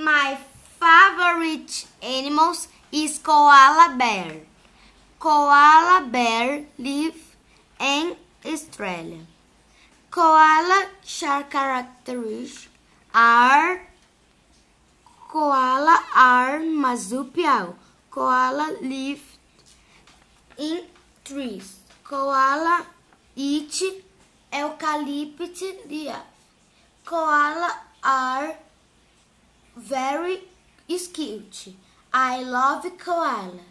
My favorite animals is koala bear. Koala bear live in Australia. Koala characteristics are koala are marsupial. Koala live in trees. Koala eat eucalyptus. Koala are very cute. I love koala.